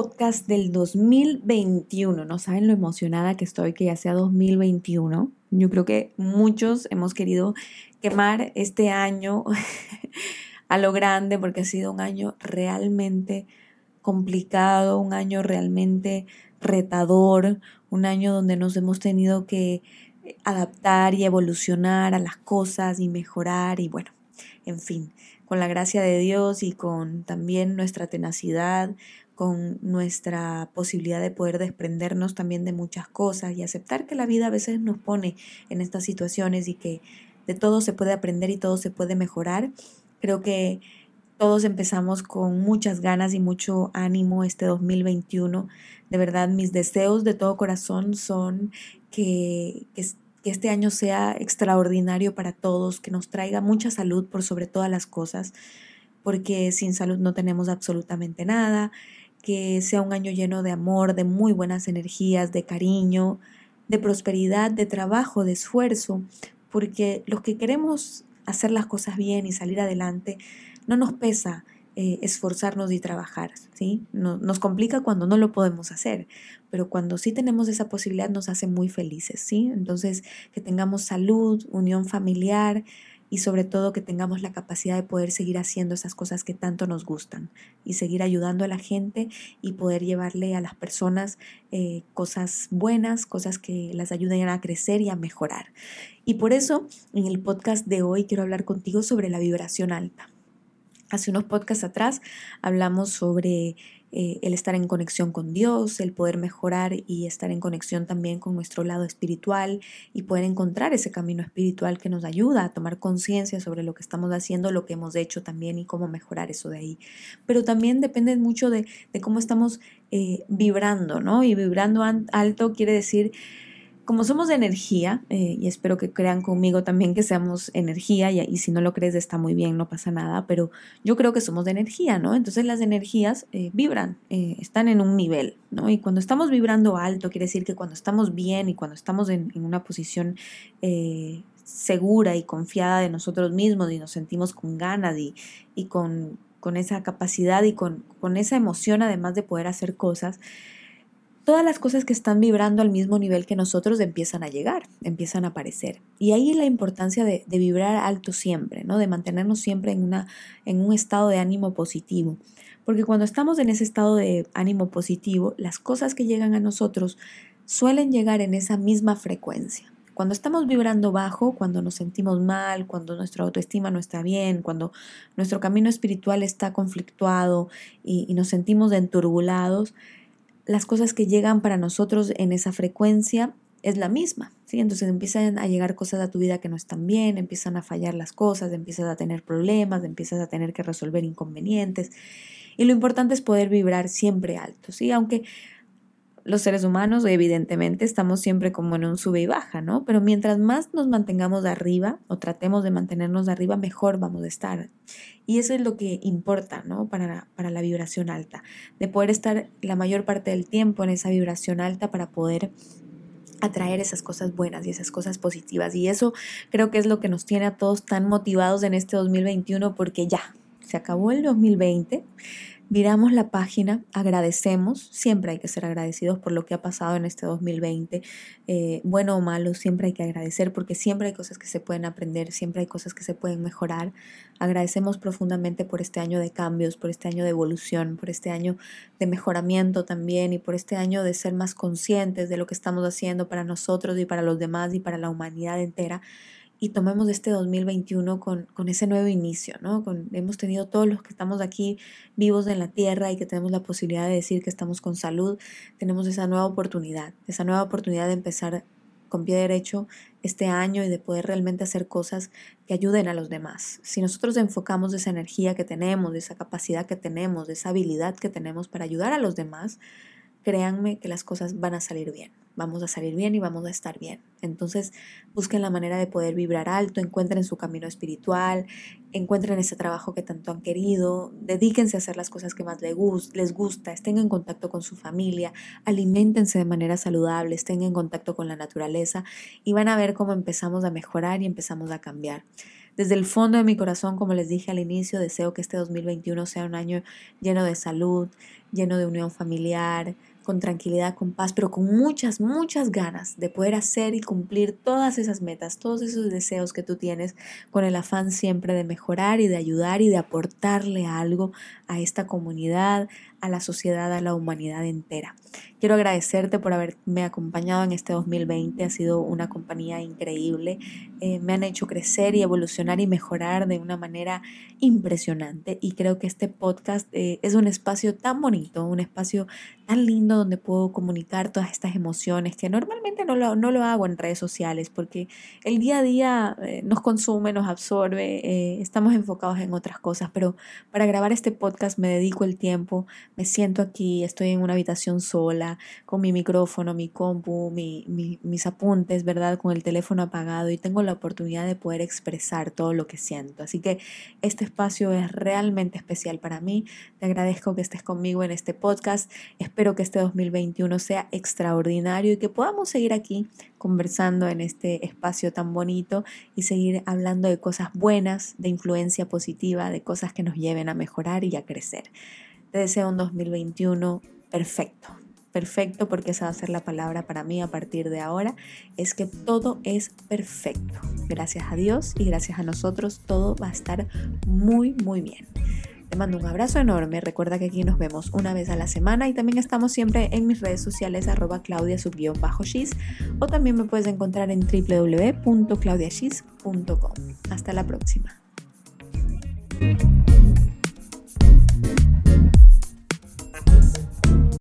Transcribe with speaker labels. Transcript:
Speaker 1: podcast del 2021. No saben lo emocionada que estoy que ya sea 2021. Yo creo que muchos hemos querido quemar este año a lo grande porque ha sido un año realmente complicado, un año realmente retador, un año donde nos hemos tenido que adaptar y evolucionar a las cosas y mejorar y bueno, en fin, con la gracia de Dios y con también nuestra tenacidad, con nuestra posibilidad de poder desprendernos también de muchas cosas y aceptar que la vida a veces nos pone en estas situaciones y que de todo se puede aprender y todo se puede mejorar. Creo que todos empezamos con muchas ganas y mucho ánimo este 2021. De verdad, mis deseos de todo corazón son que, que, este año sea extraordinario para todos, que nos traiga mucha salud por sobre todas las cosas, porque sin salud no tenemos absolutamente nada, que sea un año lleno de amor, de muy buenas energías, de cariño, de prosperidad, de trabajo, de esfuerzo, porque los que queremos hacer las cosas bien y salir adelante, no nos pesa eh, esforzarnos y trabajar, ¿sí? nos complica cuando no lo podemos hacer, pero cuando sí tenemos esa posibilidad nos hace muy felices, ¿sí? Entonces, que tengamos salud, unión familiar, y sobre todo que tengamos la capacidad de poder seguir haciendo esas cosas que tanto nos gustan y seguir ayudando a la gente y poder llevarle a las personas eh, cosas buenas, cosas que las ayuden a crecer y a mejorar. Y por eso en el podcast de hoy quiero hablar contigo sobre la vibración alta. Hace unos podcasts atrás hablamos sobre eh, el estar en conexión con Dios, el poder mejorar y estar en conexión también con nuestro lado espiritual y poder encontrar ese camino espiritual que nos ayuda a tomar conciencia sobre lo que estamos haciendo, lo que hemos hecho también y cómo mejorar eso de ahí. Pero también depende mucho de, cómo estamos eh, vibrando, ¿no? Y vibrando alto quiere decir como somos de energía, eh, y espero que crean conmigo también que seamos energía, y, si no lo crees está muy bien, no pasa nada, pero yo creo que somos de energía, ¿no? Entonces las energías eh, vibran, eh, están en un nivel, ¿no? Y cuando estamos vibrando alto, quiere decir que cuando estamos bien y cuando estamos en, una posición segura y confiada de nosotros mismos y nos sentimos con ganas y, y con, con, esa capacidad y con, con esa emoción además de poder hacer cosas, todas las cosas que están vibrando al mismo nivel que nosotros empiezan a llegar, empiezan a aparecer. Y ahí la importancia de, vibrar alto siempre, ¿no? de mantenernos siempre en, una, en un estado de ánimo positivo. Porque cuando estamos en ese estado de ánimo positivo, las cosas que llegan a nosotros suelen llegar en esa misma frecuencia. Cuando estamos vibrando bajo, cuando nos sentimos mal, cuando nuestra autoestima no está bien, cuando nuestro camino espiritual está conflictuado y, y nos sentimos enturbulados, las cosas que llegan para nosotros en esa frecuencia es la misma, ¿sí? Entonces empiezan a llegar cosas a tu vida que no están bien, empiezan a fallar las cosas, empiezas a tener problemas, empiezas a tener que resolver inconvenientes. Y lo importante es poder vibrar siempre alto, ¿sí? Aunque los seres humanos, evidentemente, estamos siempre como en un sube y baja, ¿no? Pero mientras más nos mantengamos arriba o tratemos de mantenernos arriba, mejor vamos a estar. Y eso es lo que importa, ¿no? Para, para la vibración alta, de poder estar la mayor parte del tiempo en esa vibración alta para poder atraer esas cosas buenas y esas cosas positivas. Y eso creo que es lo que nos tiene a todos tan motivados en este 2021 porque ya, se acabó el 2020 Miramos la página, agradecemos, siempre hay que ser agradecidos por lo que ha pasado en este 2020, eh, bueno o malo, siempre hay que agradecer porque siempre hay cosas que se pueden aprender, siempre hay cosas que se pueden mejorar. Agradecemos profundamente por este año de cambios, por este año de evolución, por este año de mejoramiento también y por este año de ser más conscientes de lo que estamos haciendo para nosotros y para los demás y para la humanidad entera y tomemos este 2021 con, con ese nuevo inicio, ¿no? Con, hemos tenido todos los que estamos aquí vivos en la tierra y que tenemos la posibilidad de decir que estamos con salud, tenemos esa nueva oportunidad, esa nueva oportunidad de empezar con pie derecho este año y de poder realmente hacer cosas que ayuden a los demás. Si nosotros enfocamos esa energía que tenemos, esa capacidad que tenemos, esa habilidad que tenemos para ayudar a los demás, créanme que las cosas van a salir bien vamos a salir bien y vamos a estar bien. Entonces, busquen la manera de poder vibrar alto, encuentren su camino espiritual, encuentren ese trabajo que tanto han querido, dedíquense a hacer las cosas que más les gusta, estén en contacto con su familia, alimentense de manera saludable, estén en contacto con la naturaleza y van a ver cómo empezamos a mejorar y empezamos a cambiar. Desde el fondo de mi corazón, como les dije al inicio, deseo que este 2021 sea un año lleno de salud, lleno de unión familiar, con tranquilidad, con paz, pero con muchas, muchas ganas de poder hacer y cumplir todas esas metas, todos esos deseos que tú tienes, con el afán siempre de mejorar y de ayudar y de aportarle algo a esta comunidad, a la sociedad, a la humanidad entera. Quiero agradecerte por haberme acompañado en este 2020. Ha sido una compañía increíble. Eh, me han hecho crecer y evolucionar y mejorar de una manera impresionante. Y creo que este podcast eh, es un espacio tan bonito, un espacio tan lindo donde puedo comunicar todas estas emociones que normalmente no lo, no lo hago en redes sociales porque el día a día eh, nos consume, nos absorbe, estamos enfocados en otras cosas. Pero para grabar este podcast me dedico el tiempo me siento aquí, estoy en una habitación sola, con mi micrófono, mi compu, mis apuntes, ¿verdad? Con el teléfono apagado y tengo la oportunidad de poder expresar todo lo que siento. Así que este espacio es realmente especial para mí. Te agradezco que estés conmigo en este podcast. Espero que este 2021 sea extraordinario y que podamos seguir aquí conversando en este espacio tan bonito y seguir hablando de cosas buenas, de influencia positiva, de cosas que nos lleven a mejorar y a crecer. Te deseo un 2021 perfecto. Perfecto porque esa va a ser la palabra para mí a partir de ahora. Es que todo es perfecto. Gracias a Dios y gracias a nosotros todo va a estar muy, muy bien. Te mando un abrazo enorme. Recuerda que aquí nos vemos una vez a la semana y también estamos siempre en mis redes sociales arroba claudia bajo o también me puedes encontrar en www.claudiashis.com. Hasta la próxima.